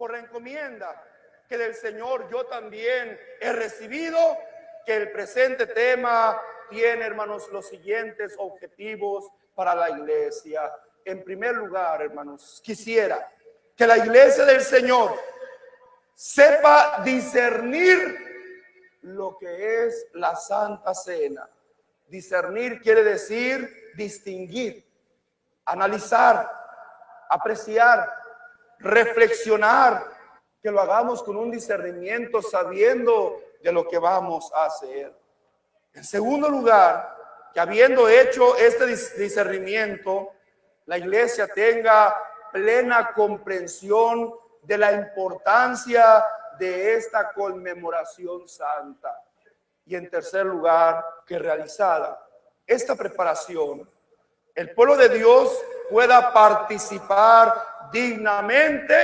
por la encomienda que del Señor yo también he recibido, que el presente tema tiene, hermanos, los siguientes objetivos para la iglesia. En primer lugar, hermanos, quisiera que la iglesia del Señor sepa discernir lo que es la Santa Cena. Discernir quiere decir distinguir, analizar, apreciar, reflexionar, que lo hagamos con un discernimiento sabiendo de lo que vamos a hacer. En segundo lugar, que habiendo hecho este discernimiento, la iglesia tenga plena comprensión de la importancia de esta conmemoración santa. Y en tercer lugar, que realizada esta preparación, el pueblo de Dios pueda participar dignamente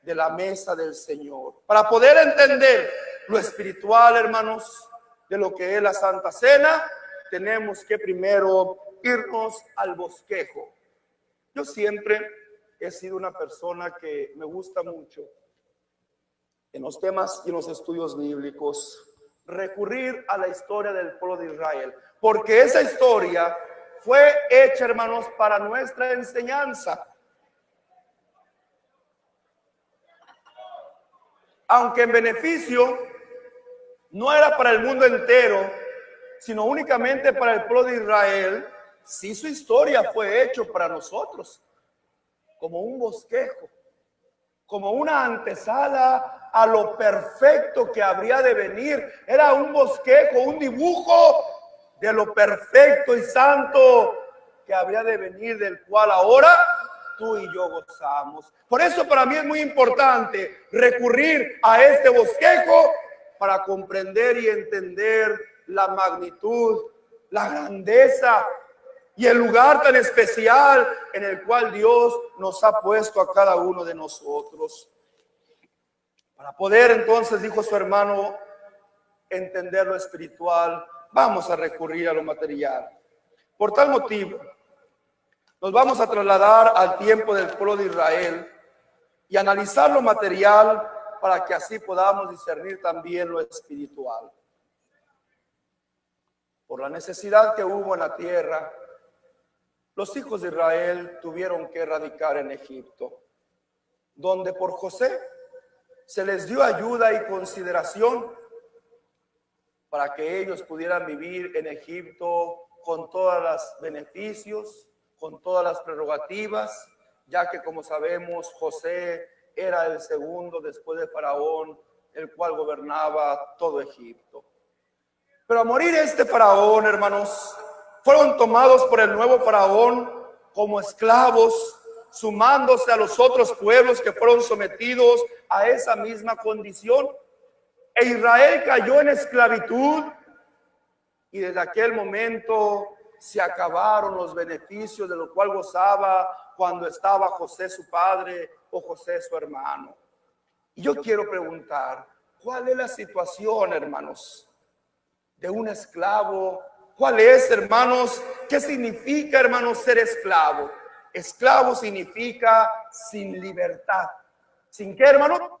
de la mesa del Señor. Para poder entender lo espiritual, hermanos, de lo que es la Santa Cena, tenemos que primero irnos al bosquejo. Yo siempre he sido una persona que me gusta mucho en los temas y en los estudios bíblicos recurrir a la historia del pueblo de Israel, porque esa historia fue hecha, hermanos, para nuestra enseñanza. Aunque en beneficio no era para el mundo entero, sino únicamente para el pueblo de Israel, sí su historia fue hecha para nosotros, como un bosquejo, como una antesala a lo perfecto que habría de venir. Era un bosquejo, un dibujo de lo perfecto y santo que habría de venir, del cual ahora tú y yo gozamos. Por eso para mí es muy importante recurrir a este bosquejo para comprender y entender la magnitud, la grandeza y el lugar tan especial en el cual Dios nos ha puesto a cada uno de nosotros. Para poder entonces, dijo su hermano, entender lo espiritual, vamos a recurrir a lo material. Por tal motivo, nos vamos a trasladar al tiempo del pueblo de Israel y analizar lo material para que así podamos discernir también lo espiritual. Por la necesidad que hubo en la tierra, los hijos de Israel tuvieron que radicar en Egipto, donde por José se les dio ayuda y consideración para que ellos pudieran vivir en Egipto con todos los beneficios, con todas las prerrogativas, ya que como sabemos José era el segundo después de Faraón, el cual gobernaba todo Egipto. Pero a morir este faraón, hermanos, fueron tomados por el nuevo faraón como esclavos, sumándose a los otros pueblos que fueron sometidos a esa misma condición. E Israel cayó en esclavitud y desde aquel momento se acabaron los beneficios de lo cual gozaba cuando estaba José su padre o José su hermano. Yo quiero preguntar, ¿cuál es la situación, hermanos, de un esclavo? ¿Cuál es, hermanos? ¿Qué significa, hermanos, ser esclavo? Esclavo significa sin libertad. ¿Sin qué, hermano?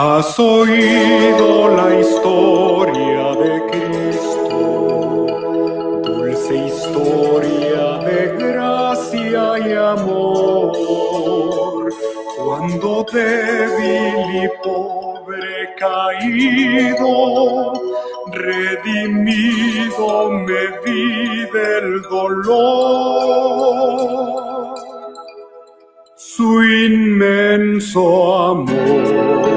Has oído la historia de Cristo, dulce historia de gracia y amor, cuando débil y pobre caído, redimido me vi del dolor, su inmenso amor.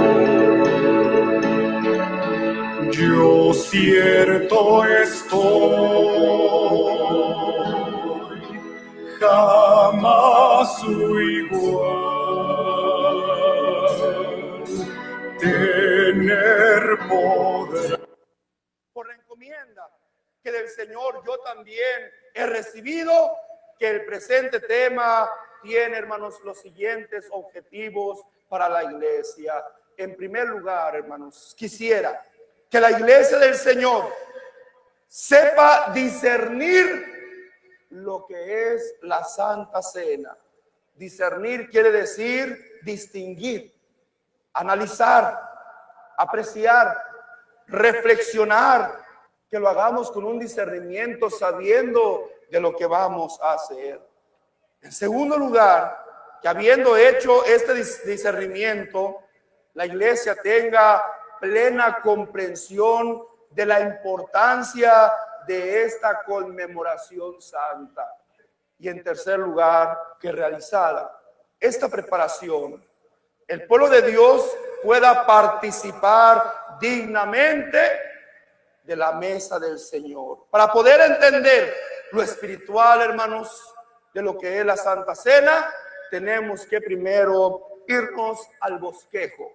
Yo cierto estoy, jamás su igual, tener poder. Por la encomienda que del Señor yo también he recibido, que el presente tema tiene, hermanos, los siguientes objetivos para la iglesia. En primer lugar, hermanos, quisiera que la iglesia del Señor sepa discernir lo que es la Santa Cena. Discernir quiere decir distinguir, analizar, apreciar, reflexionar, que lo hagamos con un discernimiento sabiendo de lo que vamos a hacer. En segundo lugar, que habiendo hecho este dis- discernimiento, la iglesia tenga plena comprensión de la importancia de esta conmemoración santa. Y en tercer lugar, que realizada esta preparación, el pueblo de Dios pueda participar dignamente de la mesa del Señor. Para poder entender lo espiritual, hermanos, de lo que es la Santa Cena, tenemos que primero irnos al bosquejo.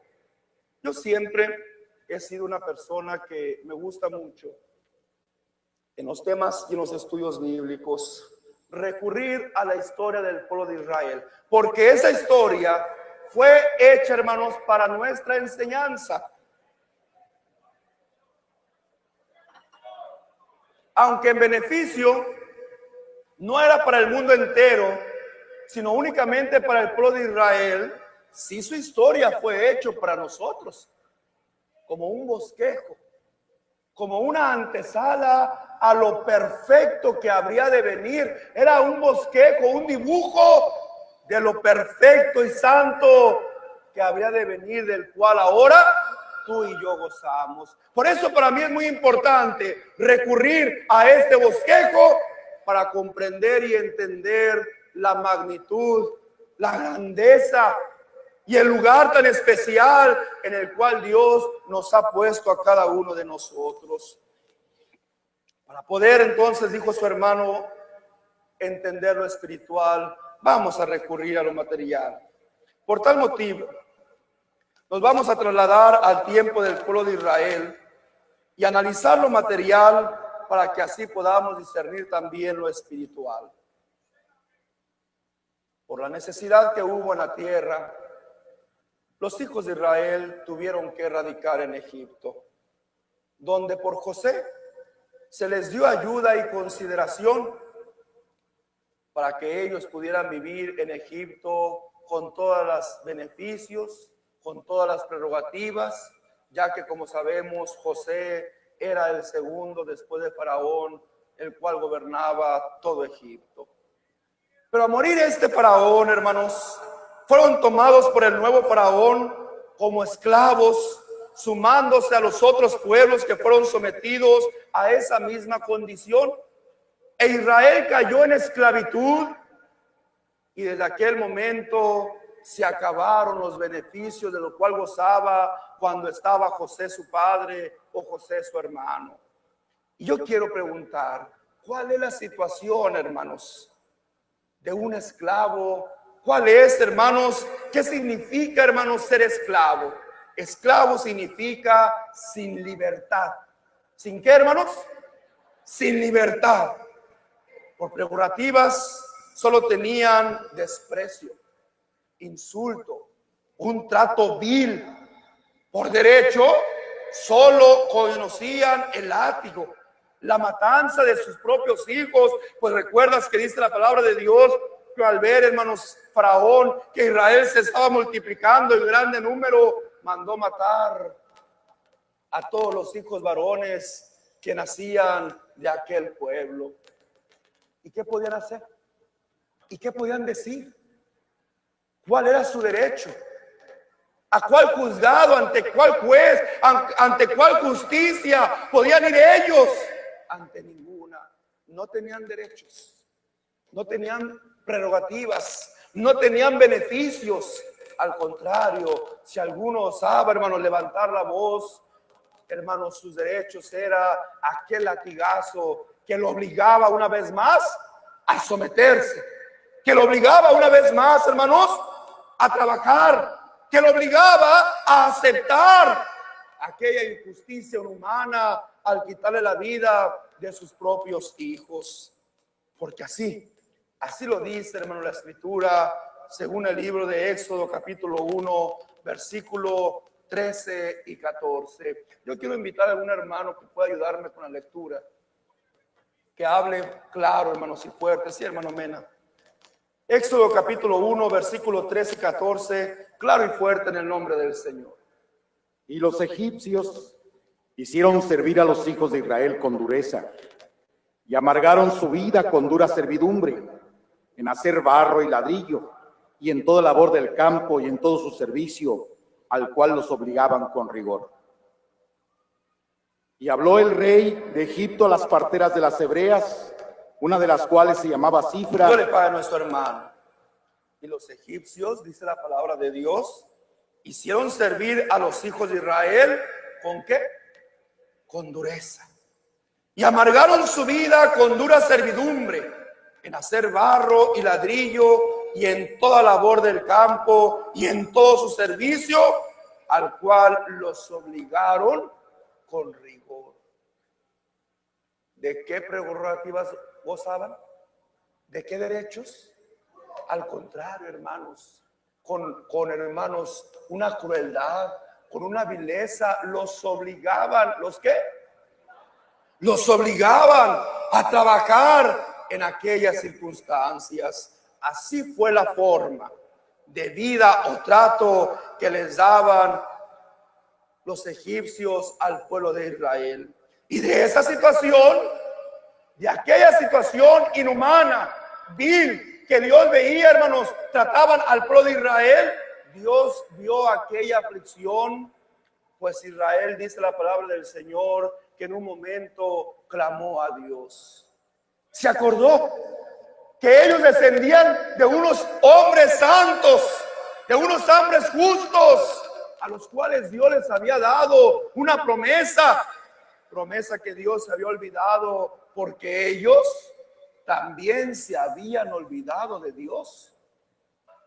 Yo siempre he sido una persona que me gusta mucho en los temas y en los estudios bíblicos recurrir a la historia del pueblo de Israel, porque esa historia fue hecha, hermanos, para nuestra enseñanza. Aunque en beneficio no era para el mundo entero, sino únicamente para el pueblo de Israel, sí su historia fue hecha para nosotros, como un bosquejo, como una antesala a lo perfecto que habría de venir. Era un bosquejo, un dibujo de lo perfecto y santo que habría de venir, del cual ahora tú y yo gozamos. Por eso para mí es muy importante recurrir a este bosquejo para comprender y entender la magnitud, la grandeza y el lugar tan especial en el cual Dios nos ha puesto a cada uno de nosotros. Para poder entonces, dijo su hermano, entender lo espiritual, vamos a recurrir a lo material. Por tal motivo, nos vamos a trasladar al tiempo del pueblo de Israel y analizar lo material para que así podamos discernir también lo espiritual. Por la necesidad que hubo en la tierra, los hijos de Israel tuvieron que radicar en Egipto, donde por José se les dio ayuda y consideración para que ellos pudieran vivir en Egipto con todos los beneficios, con todas las prerrogativas, ya que como sabemos José era el segundo después de Faraón, el cual gobernaba todo Egipto. Pero a morir este faraón, hermanos, fueron tomados por el nuevo faraón como esclavos, sumándose a los otros pueblos que fueron sometidos a esa misma condición. E Israel cayó en esclavitud y desde aquel momento se acabaron los beneficios de lo cual gozaba cuando estaba José su padre o José su hermano. Y yo quiero preguntar, ¿cuál es la situación, hermanos, de un esclavo? ¿Cuál es, hermanos? ¿Qué significa, hermanos, ser esclavo? Esclavo significa sin libertad. ¿Sin qué, hermanos? Sin libertad. Por prerrogativas solo tenían desprecio, insulto, un trato vil. Por derecho solo conocían el látigo, la matanza de sus propios hijos. Pues recuerdas que dice la palabra de Dios que al ver, hermanos, Faraón, que Israel se estaba multiplicando en grande número, mandó matar a todos los hijos varones que nacían de aquel pueblo. ¿Y qué podían hacer? ¿Y qué podían decir? ¿Cuál era su derecho? ¿A cuál juzgado? ¿Ante cuál juez? ¿An- ¿Ante cuál justicia podían ir ellos? Ante ninguna. No tenían derechos, no tenían prerrogativas, no tenían beneficios. Al contrario, si alguno osaba, hermanos, levantar la voz, hermanos, sus derechos era aquel latigazo que lo obligaba una vez más a someterse, que lo obligaba una vez más, hermanos, a trabajar, que lo obligaba a aceptar aquella injusticia humana al quitarle la vida de sus propios hijos. Porque así, así lo dice, hermano, la escritura, según el libro de Éxodo, capítulo 1, versículo 13 y 14. Yo quiero invitar a algún hermano que pueda ayudarme con la lectura, que hable claro, hermanos, y fuerte. Sí, hermano Mena. Éxodo capítulo 1, versículo 13 y 14, claro y fuerte en el nombre del Señor. Y los egipcios hicieron servir a los hijos de Israel con dureza y amargaron su vida con dura servidumbre en hacer barro y ladrillo y en toda labor del campo y en todo su servicio al cual los obligaban con rigor. Y habló el rey de Egipto a las parteras de las hebreas, una de las cuales se llamaba Cifra, Yo le paga a nuestro hermano. Y los egipcios, dice la palabra de Dios, hicieron servir a los hijos de Israel con qué? Con dureza. Y amargaron su vida con dura servidumbre en hacer barro y ladrillo y en toda labor del campo y en todo su servicio, al cual los obligaron con rigor. ¿De qué prerrogativas gozaban? ¿De qué derechos? Al contrario, hermanos, con, con hermanos, una crueldad, con una vileza, los obligaban, ¿los qué? Los obligaban a trabajar en aquellas circunstancias. Así fue la forma de vida o trato que les daban los egipcios al pueblo de Israel. Y de esa situación, de aquella situación inhumana, vil, que Dios veía, hermanos, trataban al pueblo de Israel, Dios vio aquella aflicción, pues Israel, dice la palabra del Señor, que en un momento clamó a Dios. Se acordó que ellos descendían de unos hombres santos, de unos hombres justos, a los cuales Dios les había dado una promesa, promesa que Dios había olvidado porque ellos también se habían olvidado de Dios.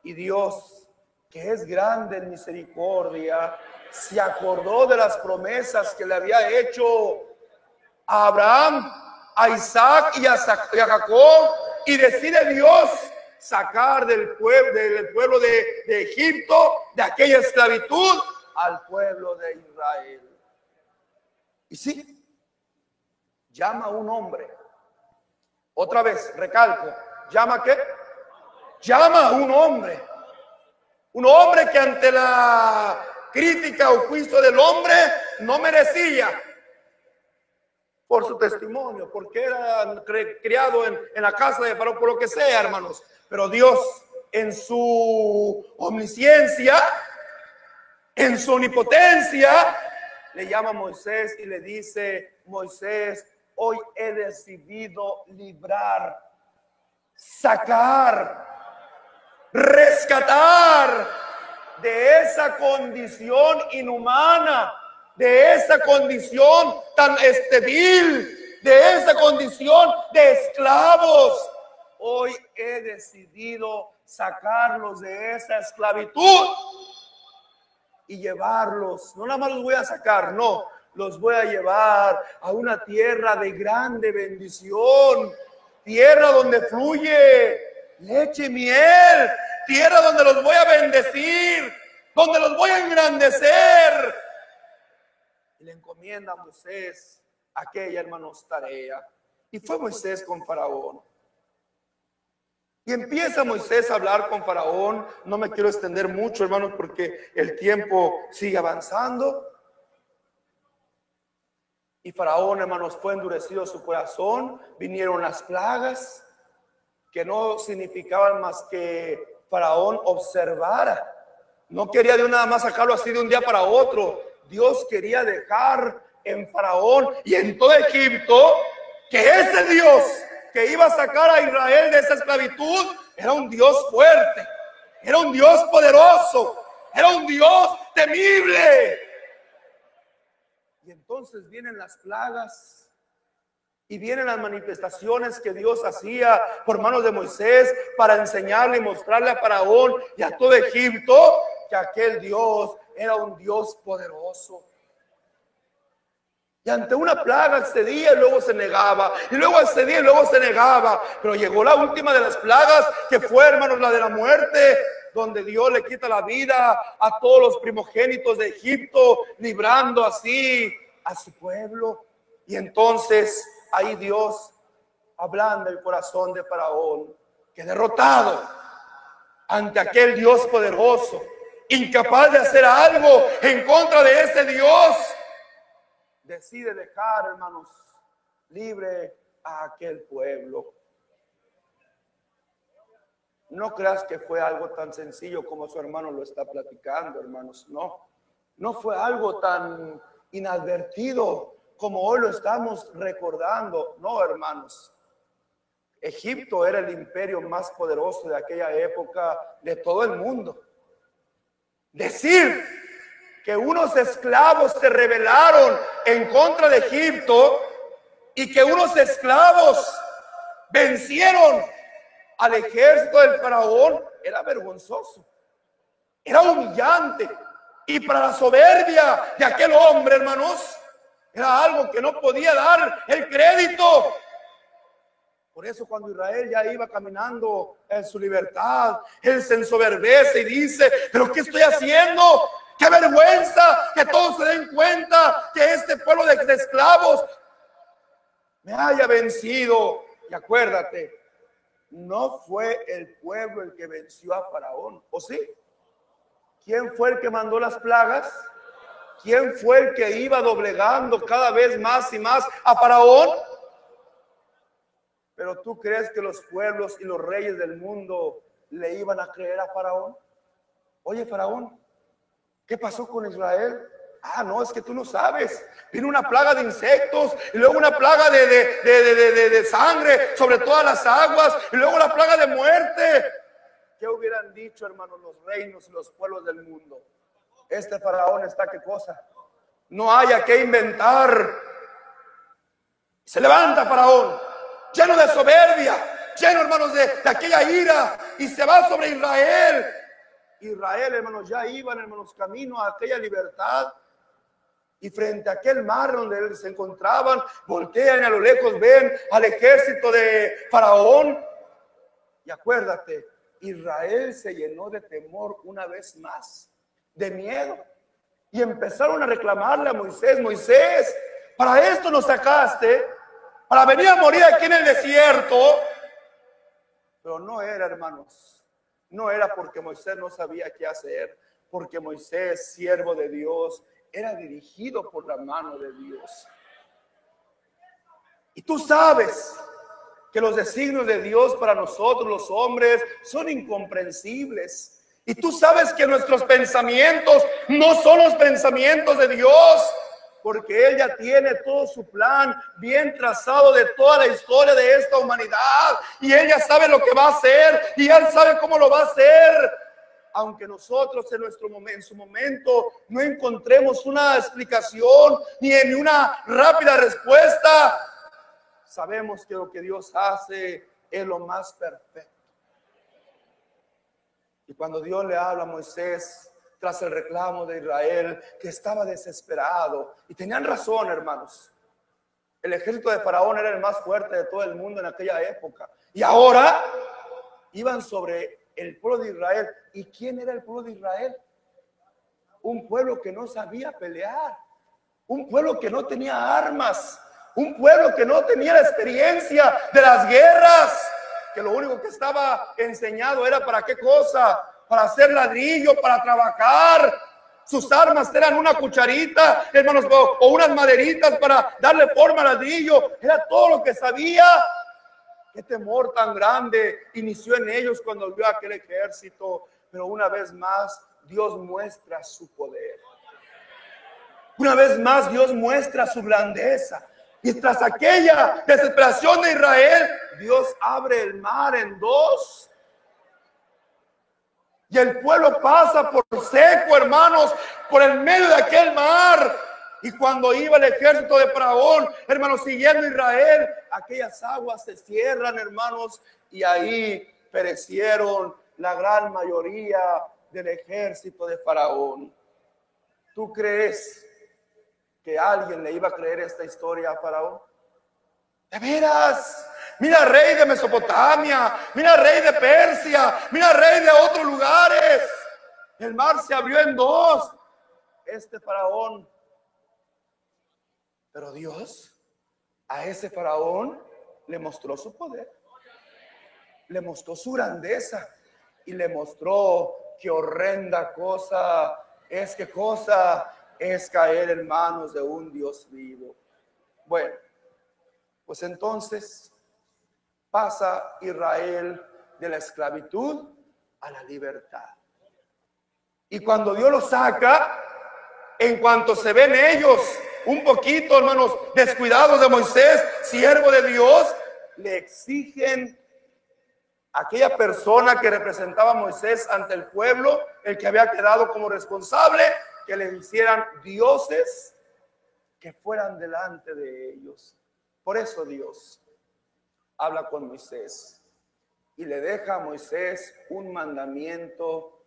Y Dios, que es grande en misericordia, se acordó de las promesas que le había hecho a Abraham, a Isaac y a, Jacob, y decide Dios sacar del pueblo, del pueblo de Egipto, de aquella esclavitud, al pueblo de Israel. Y sí, llama a un hombre. Otra vez, recalco, llama a qué? Llama a un hombre. Un hombre que ante la crítica o juicio del hombre no merecía por su testimonio, porque era criado en, en la casa de Faraón, por lo que sea, hermanos. Pero Dios, en su omnisciencia, en su omnipotencia, le llama a Moisés y le dice, Moisés, hoy he decidido librar, sacar, rescatar de esa condición inhumana, de esa condición tan estéril, de esa condición de esclavos. Hoy he decidido sacarlos de esa esclavitud y llevarlos. No nada más los voy a sacar, no, los voy a llevar a una tierra de grande bendición, tierra donde fluye leche y miel, tierra donde los voy a bendecir, donde los voy a engrandecer. Y le encomienda a Moisés aquella, hermanos, tarea. Y fue Moisés con Faraón. Y empieza Moisés a hablar con Faraón. No me quiero extender mucho, hermanos, porque el tiempo sigue avanzando. Y Faraón, hermanos, fue endurecido su corazón. Vinieron las plagas que no significaban más que Faraón observara No quería de nada más sacarlo así de un día para otro. Dios quería dejar en Faraón y en todo Egipto que ese Dios que iba a sacar a Israel de esa esclavitud era un Dios fuerte, era un Dios poderoso, era un Dios temible. Y entonces vienen las plagas y vienen las manifestaciones que Dios hacía por manos de Moisés para enseñarle y mostrarle a Faraón y a todo Egipto que aquel Dios era un Dios poderoso. Ante una plaga accedía y luego se negaba. Y luego accedía y luego se negaba. Pero llegó la última de las plagas, que fue, hermanos, la de la muerte, donde Dios le quita la vida a todos los primogénitos de Egipto, librando así a su pueblo. Y entonces ahí Dios hablando el corazón de Faraón, que derrotado ante aquel Dios poderoso, incapaz de hacer algo en contra de ese Dios, decide dejar, hermanos, libre a aquel pueblo. No creas que fue algo tan sencillo como su hermano lo está platicando, hermanos. No, no fue algo tan inadvertido como hoy lo estamos recordando. No, hermanos. Egipto era el imperio más poderoso de aquella época de todo el mundo. Decir que unos esclavos se rebelaron en contra de Egipto y que unos esclavos vencieron al ejército del faraón era vergonzoso, era humillante. Y para la soberbia de aquel hombre, hermanos, era algo que no podía dar el crédito. Por eso cuando Israel ya iba caminando en su libertad, él se ensoberbece y dice, pero ¿qué estoy haciendo? Qué vergüenza que todos se den cuenta que este pueblo de esclavos me haya vencido. Y acuérdate, no fue el pueblo el que venció a Faraón, ¿o sí? ¿Quién fue el que mandó las plagas? ¿Quién fue el que iba doblegando cada vez más y más a Faraón? Pero tú crees que los pueblos y los reyes del mundo le iban a creer a Faraón? Oye, Faraón, ¿Qué pasó con Israel? Ah, no, es que tú no sabes. Vino una plaga de insectos y luego una plaga de, de, sangre sobre todas las aguas y luego la plaga de muerte. ¿Qué hubieran dicho, hermanos, los reinos y los pueblos del mundo? Este faraón está qué cosa. No haya que inventar. Se levanta faraón, lleno de soberbia, lleno, hermanos, de, de aquella ira y se va sobre Israel Israel, hermanos, ya iban, hermanos, camino a aquella libertad. Y frente a aquel mar donde se encontraban, voltean a lo lejos ven al ejército de Faraón. Y acuérdate, Israel se llenó de temor una vez más, de miedo. Y empezaron a reclamarle a Moisés, Moisés, para esto nos sacaste, para venir a morir aquí en el desierto. Pero no era, hermanos, no era porque Moisés no sabía qué hacer, porque Moisés, siervo de Dios, era dirigido por la mano de Dios. Y tú sabes que los designios de Dios para nosotros los hombres son incomprensibles. Y tú sabes que nuestros pensamientos no son los pensamientos de Dios porque Él ya tiene todo su plan bien trazado de toda la historia de esta humanidad. Y Él ya sabe lo que va a hacer y Él sabe cómo lo va a hacer. Aunque nosotros en, nuestro momento, en su momento no encontremos una explicación ni en una rápida respuesta, sabemos que lo que Dios hace es lo más perfecto. Y cuando Dios le habla a Moisés, tras el reclamo de Israel, que estaba desesperado. Y tenían razón, hermanos. El ejército de Faraón era el más fuerte de todo el mundo en aquella época. Y ahora iban sobre el pueblo de Israel. ¿Y quién era el pueblo de Israel? Un pueblo que no sabía pelear. Un pueblo que no tenía armas. Un pueblo que no tenía la experiencia de las guerras. Que lo único que estaba enseñado era para qué cosa? Para hacer ladrillo, para trabajar. Sus armas eran una cucharita, hermanos, o, unas maderitas para darle forma al ladrillo. Era todo lo que sabía. Qué temor tan grande inició en ellos cuando vio aquel ejército. Pero una vez más, Dios muestra su poder. Una vez más, Dios muestra su grandeza. Y tras aquella desesperación de Israel, Dios abre el mar en dos. Y el pueblo pasa por seco, hermanos, por el medio de aquel mar. Y cuando iba el ejército de Faraón, hermanos, siguiendo Israel, aquellas aguas se cierran, hermanos, y ahí perecieron la gran mayoría del ejército de Faraón. ¿Tú crees que alguien le iba a creer esta historia a Faraón? De veras, mira rey de Mesopotamia, mira rey de Persia, mira rey de otros lugares. El mar se abrió en dos. Este faraón. Pero Dios a ese faraón le mostró su poder, le mostró su grandeza y le mostró qué horrenda cosa es, qué cosa es caer en manos de un Dios vivo. Bueno, pues entonces pasa Israel de la esclavitud a la libertad. Y cuando Dios lo saca, en cuanto se ven ellos un poquito, hermanos, descuidados de Moisés, siervo de Dios, le exigen a aquella persona que representaba a Moisés ante el pueblo, el que había quedado como responsable, que le hicieran dioses que fueran delante de ellos. Por eso Dios habla con Moisés y le deja a Moisés un mandamiento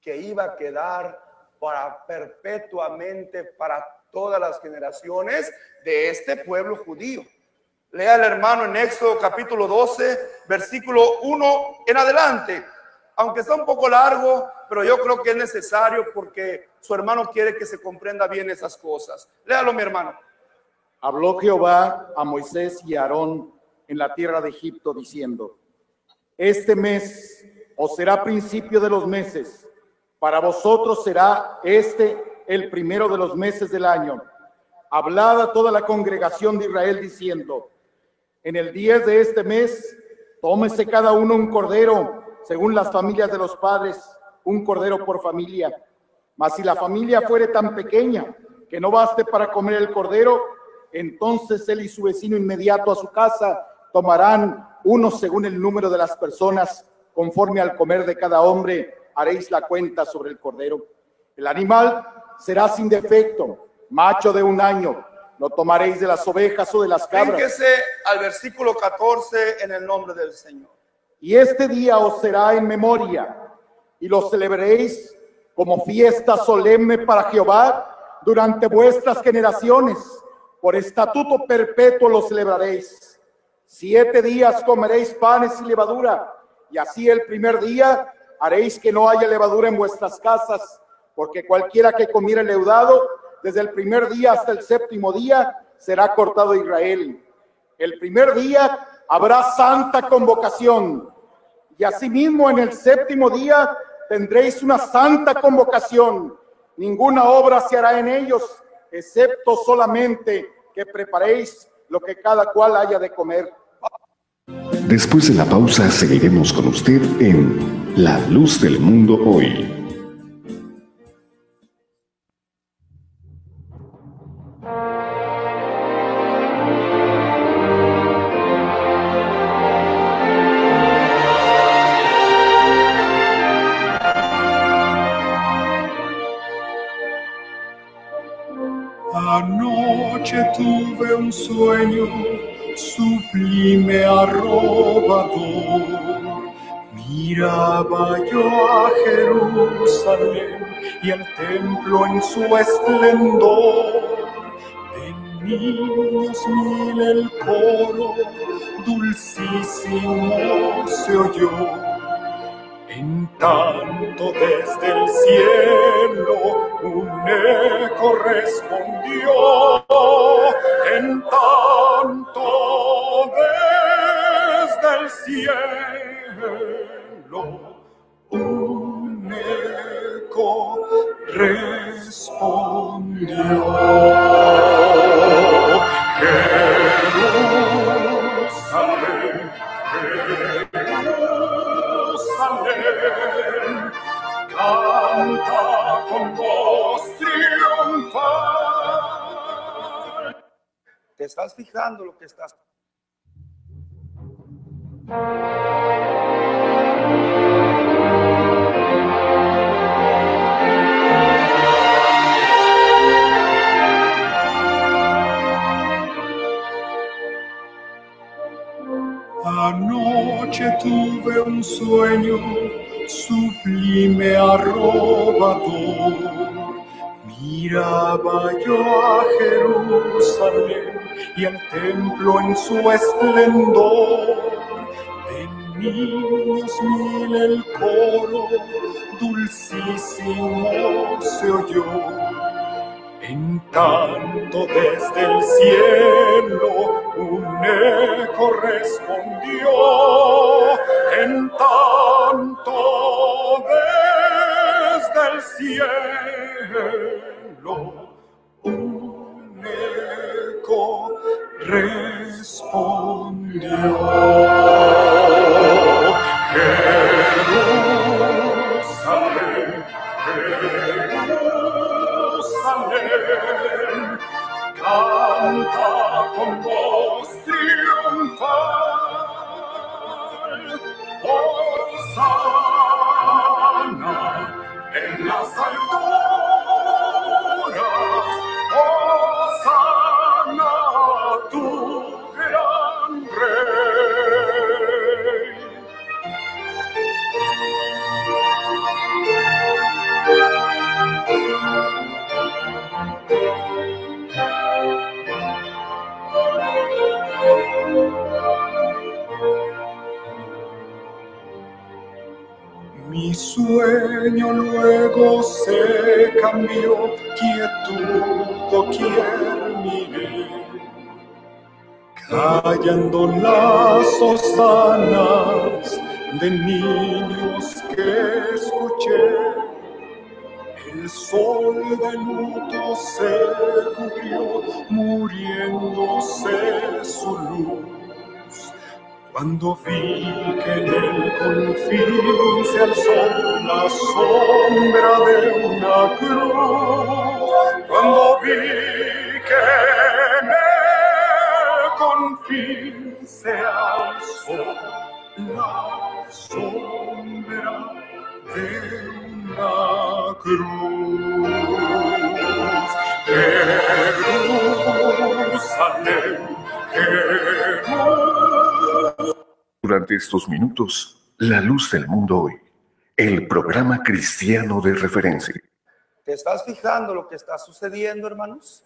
que iba a quedar para perpetuamente para todas las generaciones de este pueblo judío. Lea el hermano en Éxodo capítulo 12, versículo 1 en adelante. Aunque está un poco largo, pero yo creo que es necesario porque su hermano quiere que se comprenda bien esas cosas. Léalo, mi hermano. Habló Jehová a Moisés y a Aarón en la tierra de Egipto, diciendo, Este mes os será principio de los meses, para vosotros será este el primero de los meses del año. Hablad a toda la congregación de Israel diciendo, en el 10 de este mes, tómese cada uno un cordero, según las familias de los padres, un cordero por familia. Mas si la familia fuere tan pequeña que no baste para comer el cordero, entonces él y su vecino inmediato a su casa tomarán uno según el número de las personas, conforme al comer de cada hombre, haréis la cuenta sobre el cordero. El animal será sin defecto, macho de un año. No tomaréis de las ovejas o de las cabras. Fíjese al versículo 14 en el nombre del Señor. Y este día os será en memoria y lo celebraréis como fiesta solemne para Jehová durante vuestras generaciones. Por estatuto perpetuo lo celebraréis. Siete días comeréis panes y levadura, y así el primer día haréis que no haya levadura en vuestras casas, porque cualquiera que comiera leudado, desde el primer día hasta el séptimo día, será cortado Israel. El primer día habrá santa convocación, y asimismo en el séptimo día tendréis una santa convocación. Ninguna obra se hará en ellos, excepto solamente que preparéis lo que cada cual haya de comer. Después de la pausa seguiremos con usted en La Luz del Mundo Hoy. Anoche tuve un sueño sublime arrobador. Miraba yo a Jerusalén y el templo en su esplendor. De niños mil el coro dulcísimo se oyó. En tanto desde el cielo un eco respondió, en tanto desde el cielo un eco respondió. ¿Te estás fijando lo que estás? Anoche tuve un sueño sublime arrobador. Miraba yo a Jerusalén y al templo en su esplendor. De niños mil el coro dulcísimo se oyó. En tanto desde el cielo un eco respondió, en tanto desde el cielo un eco respondió. Jerusalén, Jerusalén, canta con voz triunfal. Hosanna cambió, quietud doquier miré, callando las hosanas de niños que escuché. El sol de luto se cubrió, muriéndose su luz. Cuando vi que en el confín se alzó la sombra de una cruz, cuando vi que en el confín se alzó la sombra de una cruz. Jerusalén. Durante estos minutos, La Luz del Mundo Hoy, el programa cristiano de referencia. ¿Te estás fijando lo que está sucediendo, hermanos?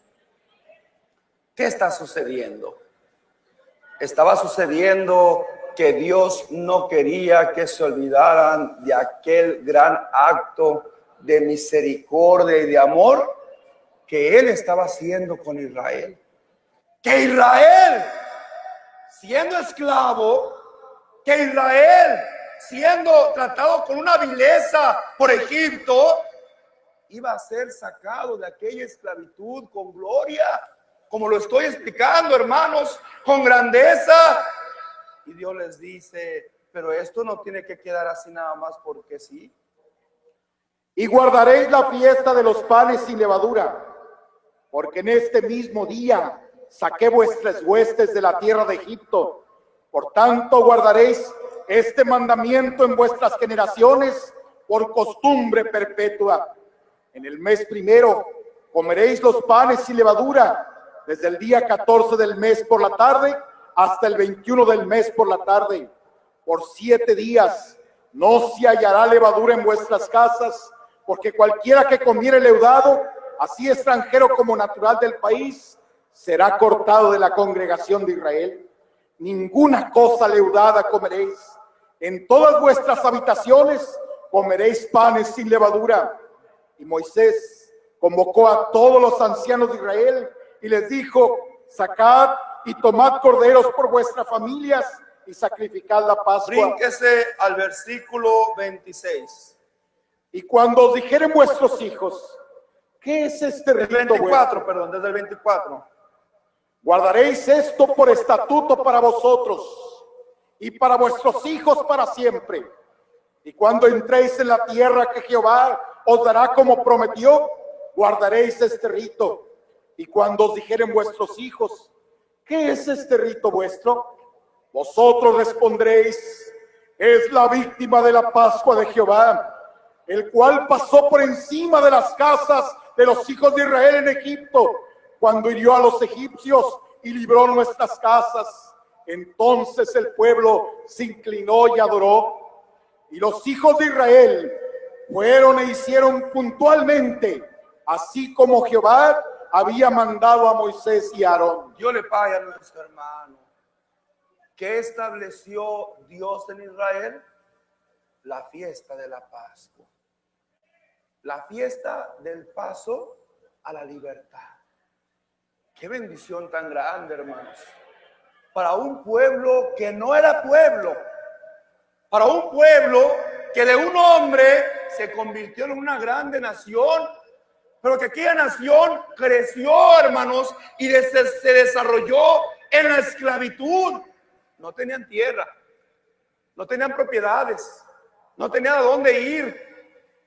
¿Qué está sucediendo? Estaba sucediendo que Dios no quería que se olvidaran de aquel gran acto de misericordia y de amor que Él estaba haciendo con Israel. Que Israel, siendo esclavo, que Israel, siendo tratado con una vileza por Egipto, iba a ser sacado de aquella esclavitud con gloria, como lo estoy explicando, hermanos, con grandeza. Y Dios les dice, pero esto no tiene que quedar así nada más porque sí. Y guardaréis la fiesta de los panes sin levadura, porque en este mismo día saqué vuestras huestes de la tierra de Egipto. Por tanto, guardaréis este mandamiento en vuestras generaciones por costumbre perpetua. En el mes primero comeréis los panes sin levadura, desde el día 14 del mes por la tarde hasta el 21 del mes por la tarde. Por siete días no se hallará levadura en vuestras casas, porque cualquiera que comiere leudado, así extranjero como natural del país, será cortado de la congregación de Israel. Ninguna cosa leudada comeréis. En todas vuestras habitaciones comeréis panes sin levadura. Y Moisés convocó a todos los ancianos de Israel y les dijo, sacad y tomad corderos por vuestras familias y sacrificad la Pascua. Brínquese al versículo 26. Y cuando os dijeren vuestros hijos, ¿qué es este rito 24, vuestro? perdón, desde el 24. Guardaréis esto por estatuto para vosotros y para vuestros hijos para siempre. Y cuando entréis en la tierra que Jehová os dará como prometió, guardaréis este rito. Y cuando os dijeren vuestros hijos, ¿qué es este rito vuestro? Vosotros respondréis, es la víctima de la Pascua de Jehová, el cual pasó por encima de las casas de los hijos de Israel en Egipto, cuando hirió a los egipcios y libró nuestras casas. Entonces el pueblo se inclinó y adoró, y los hijos de Israel fueron e hicieron puntualmente, así como Jehová había mandado a Moisés y Aarón. Yo le pague a nuestro hermano. ¿Qué estableció Dios en Israel? La fiesta de la Pascua. La fiesta del paso a la libertad. Qué bendición tan grande, hermanos. Para un pueblo que no era pueblo. Para un pueblo que de un hombre se convirtió en una grande nación. Pero que aquella nación creció, hermanos, y se desarrolló en la esclavitud no tenían tierra, no tenían propiedades, no tenían a dónde ir.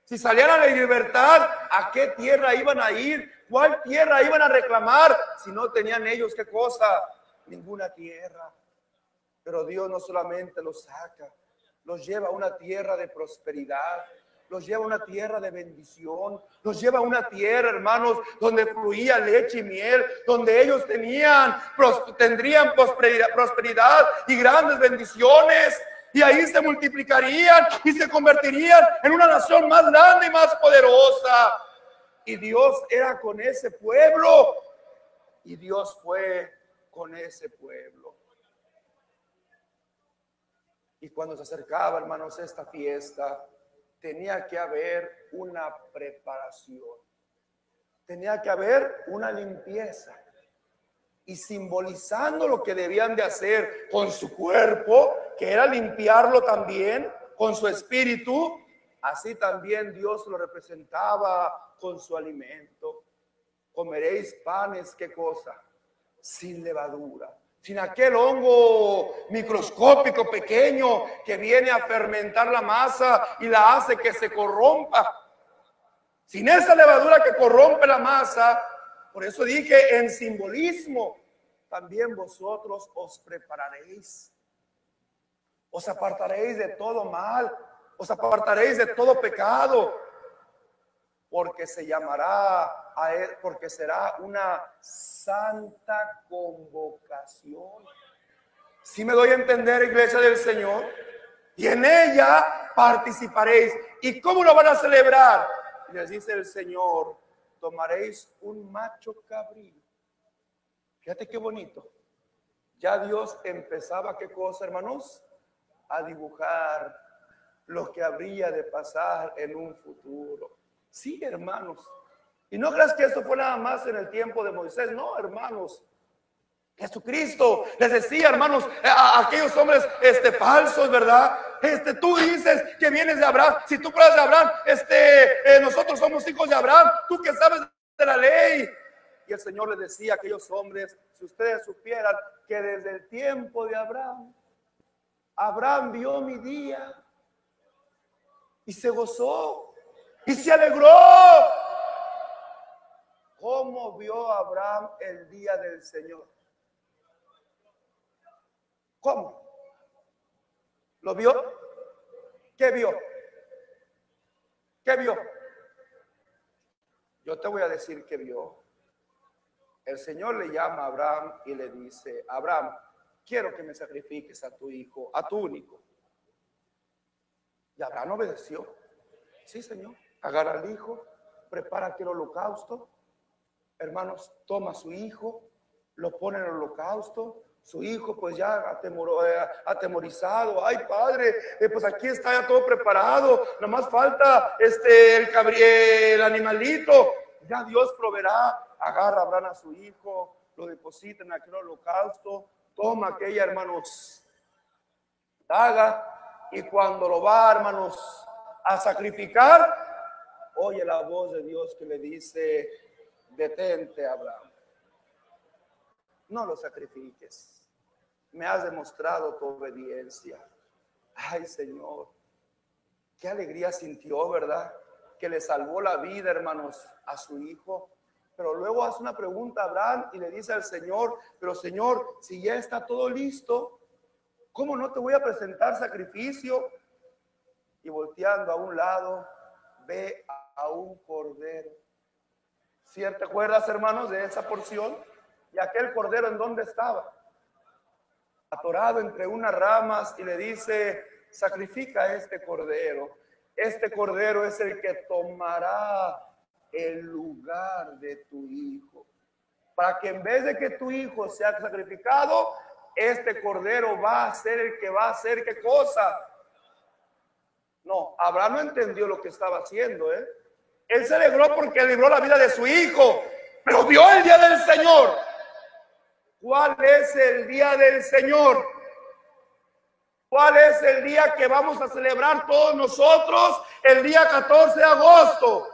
Si salían a la libertad, ¿a qué tierra iban a ir? ¿Cuál tierra iban a reclamar si no tenían ellos qué cosa? Ninguna tierra. Pero Dios no solamente los saca, los lleva a una tierra de prosperidad, los lleva a una tierra de bendición, los lleva a una tierra, hermanos, donde fluía leche y miel, donde ellos tenían, tendrían prosperidad, prosperidad y grandes bendiciones. Y ahí se multiplicarían y se convertirían en una nación más grande y más poderosa. Y Dios era con ese pueblo. Y Dios fue con ese pueblo. Y cuando se acercaba, hermanos, esta fiesta, tenía que haber una preparación, tenía que haber una limpieza. Y simbolizando lo que debían de hacer con su cuerpo, que era limpiarlo también con su espíritu, así también Dios lo representaba con su alimento. Comeréis panes, ¿qué cosa? Sin levadura sin aquel hongo microscópico pequeño que viene a fermentar la masa y la hace que se corrompa. Sin esa levadura que corrompe la masa, por eso dije en simbolismo, también vosotros os prepararéis. Os apartaréis de todo mal, os apartaréis de todo pecado, porque se llamará a él, porque será una santa convocación. Si me doy a entender, iglesia del Señor, y en ella participaréis. ¿Y cómo lo van a celebrar? les dice el Señor, tomaréis un macho cabrío. Fíjate qué bonito. Ya Dios empezaba, ¿qué cosa, hermanos? A dibujar lo que habría de pasar en un futuro. Sí, hermanos. Y no creas que esto fue nada más en el tiempo de Moisés, no, hermanos. Jesucristo les decía, hermanos, a, aquellos hombres este, falsos, ¿verdad? Este, tú dices que vienes de Abraham. Si tú fueras de Abraham, este, eh, nosotros somos hijos de Abraham. Tú que sabes de la ley. Y el Señor les decía a aquellos hombres, si ustedes supieran que desde el tiempo de Abraham, Abraham vio mi día y se gozó y se alegró. ¿Cómo vio Abraham el día del Señor? ¿Cómo? ¿Lo vio? ¿Qué vio? ¿Qué vio? Yo te voy a decir qué vio. El Señor le llama a Abraham y le dice, Abraham, quiero que me sacrifiques a tu hijo, a tu único. Y Abraham obedeció. Sí, Señor agarra al hijo, prepara aquel holocausto, hermanos, toma su hijo, lo pone en el holocausto, su hijo pues ya eh, atemorizado, ay padre, eh, pues aquí está ya todo preparado, nomás falta este el, el animalito, ya Dios proveerá, agarra a Abraham a su hijo, lo deposita en aquel holocausto, toma aquella hermanos, haga y cuando lo va hermanos a sacrificar, oye la voz de Dios que le dice, detente, Abraham. No lo sacrifiques. Me has demostrado tu obediencia. Ay, Señor, qué alegría sintió, ¿verdad? Que le salvó la vida, hermanos, a su hijo. Pero luego hace una pregunta a Abraham y le dice al Señor, pero Señor, si ya está todo listo, ¿cómo no te voy a presentar sacrificio? Y volteando a un lado, ve a un cordero. ¿Sí te acuerdas, hermanos, de esa porción? ¿Y aquel cordero en dónde estaba? Atorado entre unas ramas y le dice, sacrifica este cordero. Este cordero es el que tomará el lugar de tu hijo. Para que en vez de que tu hijo sea sacrificado, este cordero va a ser el que va a hacer qué cosa. No, Abraham no entendió lo que estaba haciendo, ¿eh? Él se alegró porque libró la vida de su hijo, pero vio el día del Señor. ¿Cuál es el día del Señor? ¿Cuál es el día que vamos a celebrar todos nosotros? El día 14 de agosto.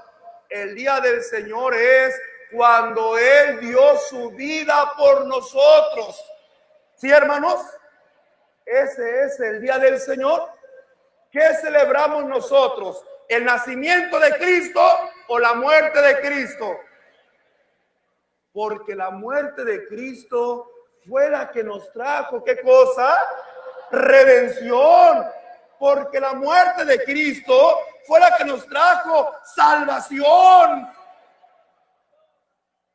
El día del Señor es cuando Él dio su vida por nosotros. ¿Sí, hermanos? Ese es el día del Señor. ¿Qué celebramos nosotros? ¿El nacimiento de Cristo o la muerte de Cristo? Porque la muerte de Cristo fue la que nos trajo, ¿qué cosa? Redención. Porque la muerte de Cristo fue la que nos trajo salvación.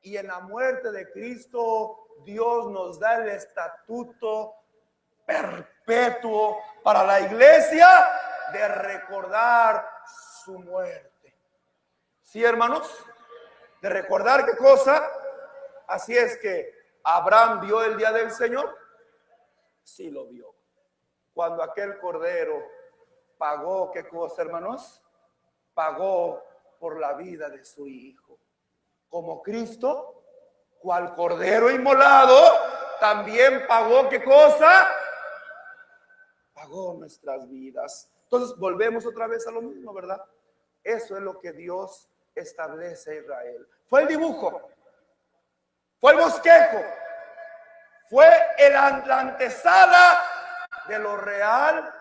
Y en la muerte de Cristo, Dios nos da el estatuto perpetuo para la iglesia de recordar su muerte. ¿Sí, hermanos? De recordar qué cosa. Así es que Abraham vio el día del Señor. Sí lo vio. Cuando aquel cordero pagó, ¿qué cosa, hermanos? Pagó por la vida de su hijo. Como Cristo, cual cordero inmolado, también pagó, ¿qué cosa? Pagó nuestras vidas. Entonces volvemos otra vez a lo mismo, ¿verdad? Eso es lo que Dios establece a Israel. Fue el dibujo, fue el bosquejo, fue la antesala de lo real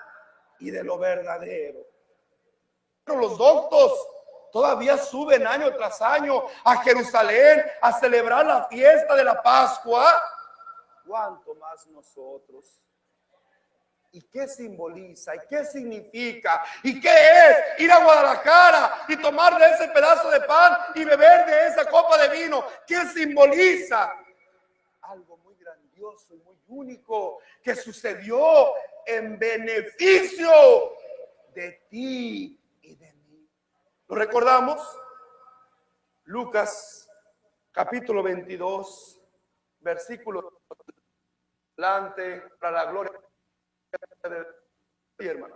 y de lo verdadero. Pero los doctos todavía suben año tras año a Jerusalén a celebrar la fiesta de la Pascua. ¿Cuánto más nosotros? ¿Y qué simboliza? ¿Y qué significa? ¿Y qué es ir a Guadalajara y tomar de ese pedazo de pan y beber de esa copa de vino? ¿Qué simboliza? Algo muy grandioso y muy único que sucedió en beneficio de ti y de mí. ¿Lo recordamos? Lucas capítulo 22, versículo delante para la gloria hermano.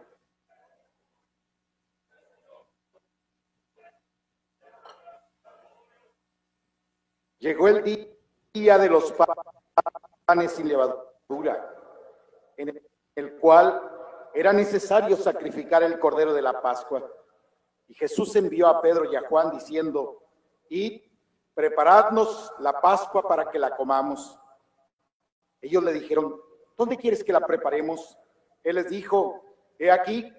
Llegó el día de los panes sin levadura, en el cual era necesario sacrificar el cordero de la Pascua. Y Jesús envió a Pedro y a Juan diciendo, y preparadnos la Pascua para que la comamos. Ellos le dijeron, ¿dónde quieres que la preparemos? Él les dijo, he aquí,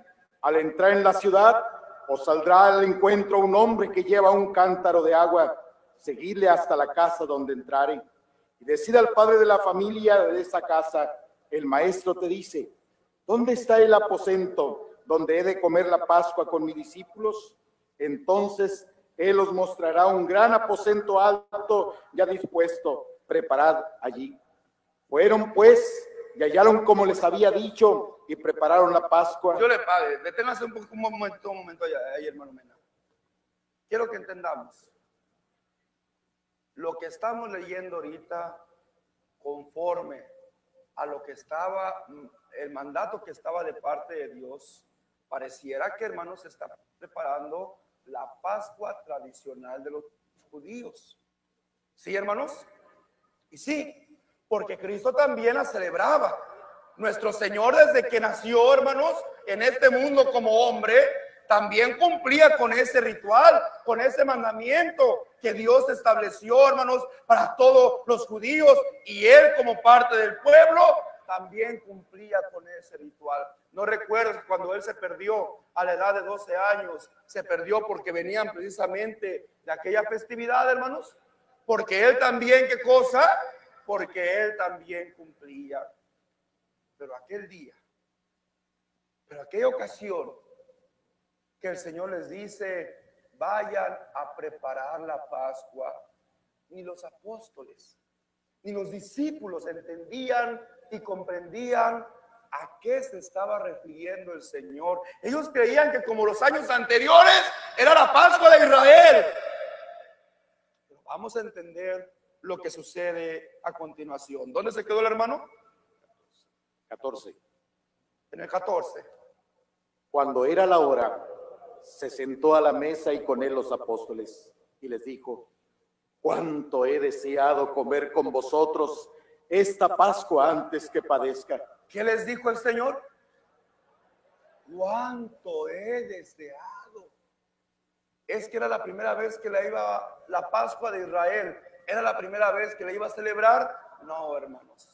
al entrar en la ciudad, os saldrá al encuentro un hombre que lleva un cántaro de agua, seguidle hasta la casa donde entrare. Y decida al padre de la familia de esa casa, el maestro te dice, ¿dónde está el aposento donde he de comer la Pascua con mis discípulos? Entonces él os mostrará un gran aposento alto ya dispuesto, preparad allí. Fueron pues y hallaron como les había dicho y prepararon la Pascua. Yo le pague, deténgase un, un momento, un momento ahí, hermano Mena. Quiero que entendamos. Lo que estamos leyendo ahorita, conforme a lo que estaba, el mandato que estaba de parte de Dios, pareciera que, hermanos, se está preparando la Pascua tradicional de los judíos. ¿Sí, hermanos? Y sí, porque Cristo también la celebraba. Nuestro Señor desde que nació, hermanos, en este mundo como hombre, también cumplía con ese ritual, con ese mandamiento que Dios estableció, hermanos, para todos los judíos y él como parte del pueblo también cumplía con ese ritual. No recuerdo cuando él se perdió a la edad de 12 años, se perdió porque venían precisamente de aquella festividad, hermanos. Porque él también, ¿qué cosa? Porque él también cumplía. Pero aquel día, pero aquella ocasión que el Señor les dice, vayan a preparar la Pascua, ni los apóstoles, ni los discípulos entendían y comprendían a qué se estaba refiriendo el Señor. Ellos creían que como los años anteriores era la Pascua de Israel. Pero vamos a entender lo que sucede a continuación. ¿Dónde se quedó el hermano? 14. En el 14. Cuando era la hora, se sentó a la mesa y con él los apóstoles y les dijo, cuánto he deseado comer con vosotros esta Pascua antes que padezca. ¿Qué les dijo el Señor? Cuánto he deseado. Es que era la primera vez que la iba la Pascua de Israel. Era la primera vez que la iba a celebrar. No, hermanos.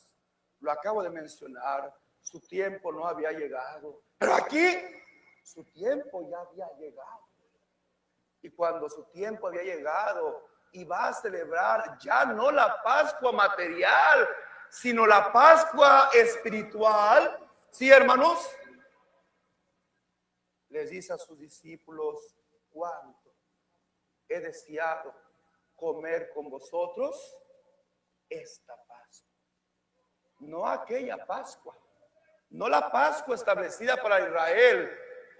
Lo acabo de mencionar. Su tiempo no había llegado. Pero aquí su tiempo ya había llegado. Y cuando su tiempo había llegado, y va a celebrar ya no la Pascua material, sino la Pascua espiritual. ¿Sí, hermanos? Les dice a sus discípulos, ¿cuánto he deseado comer con vosotros esta Pascua? No aquella Pascua, no la Pascua establecida para Israel.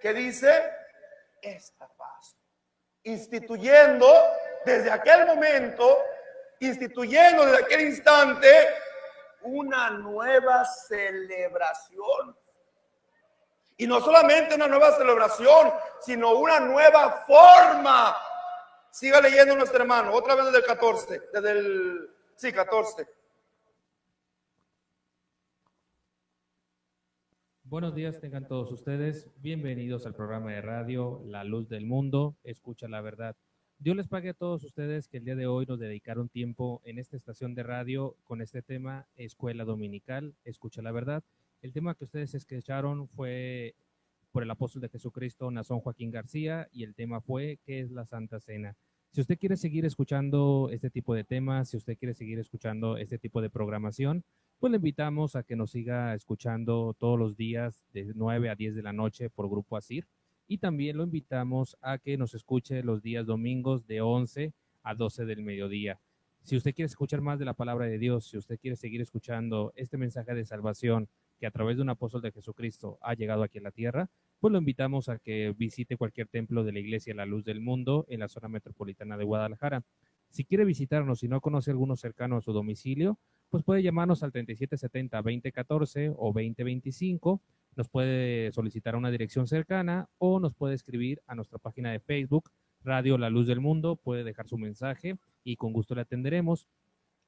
¿Qué dice? Esta Pascua. Instituyendo desde aquel momento, instituyendo desde aquel instante una nueva celebración. Y no solamente una nueva celebración, sino una nueva forma. Siga leyendo nuestro hermano, otra vez desde el 14, desde el, sí, 14. Buenos días, tengan todos ustedes. Bienvenidos al programa de radio La Luz del Mundo, Escucha la Verdad. Dios les pague a todos ustedes que el día de hoy nos dedicaron tiempo en esta estación de radio con este tema, Escuela Dominical, Escucha la Verdad. El tema que ustedes escucharon fue por el apóstol de Jesucristo, Nazón Joaquín García, y el tema fue, ¿qué es la Santa Cena? Si usted quiere seguir escuchando este tipo de temas, si usted quiere seguir escuchando este tipo de programación, pues le invitamos a que nos siga escuchando todos los días de 9 a 10 de la noche por Grupo Asir y también lo invitamos a que nos escuche los días domingos de 11 a 12 del mediodía. Si usted quiere escuchar más de la palabra de Dios, si usted quiere seguir escuchando este mensaje de salvación que a través de un apóstol de Jesucristo ha llegado aquí a la tierra, pues lo invitamos a que visite cualquier templo de la Iglesia La Luz del Mundo en la zona metropolitana de Guadalajara. Si quiere visitarnos y no conoce alguno cercano a su domicilio, pues puede llamarnos al 3770-2014 o 2025 nos puede solicitar una dirección cercana o nos puede escribir a nuestra página de Facebook, Radio La Luz del Mundo, puede dejar su mensaje y con gusto le atenderemos.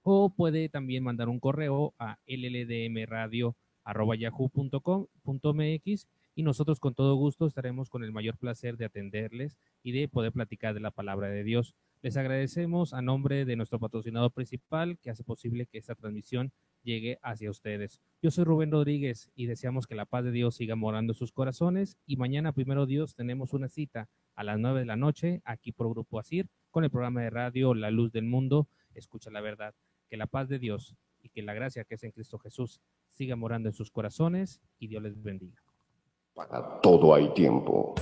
O puede también mandar un correo a lldmradio.yahoo.com.mx y nosotros con todo gusto estaremos con el mayor placer de atenderles y de poder platicar de la palabra de Dios. Les agradecemos a nombre de nuestro patrocinador principal que hace posible que esta transmisión llegue hacia ustedes. Yo soy Rubén Rodríguez y deseamos que la paz de Dios siga morando en sus corazones y mañana, primero Dios, tenemos una cita a las nueve de la noche aquí por Grupo Asir con el programa de radio La Luz del Mundo. Escucha la verdad. Que la paz de Dios y que la gracia que es en Cristo Jesús siga morando en sus corazones y Dios les bendiga. Para todo hay tiempo.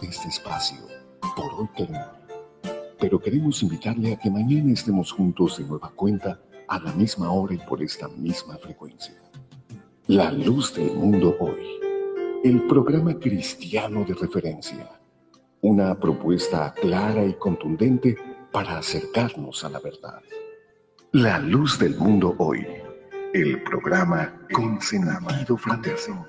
de este espacio por hoy termina. Pero queremos invitarle a que mañana estemos juntos de nueva cuenta a la misma hora y por esta misma frecuencia. La luz del mundo hoy. El programa cristiano de referencia. Una propuesta clara y contundente para acercarnos a la verdad. La luz del mundo hoy. El programa con sentido fraterno.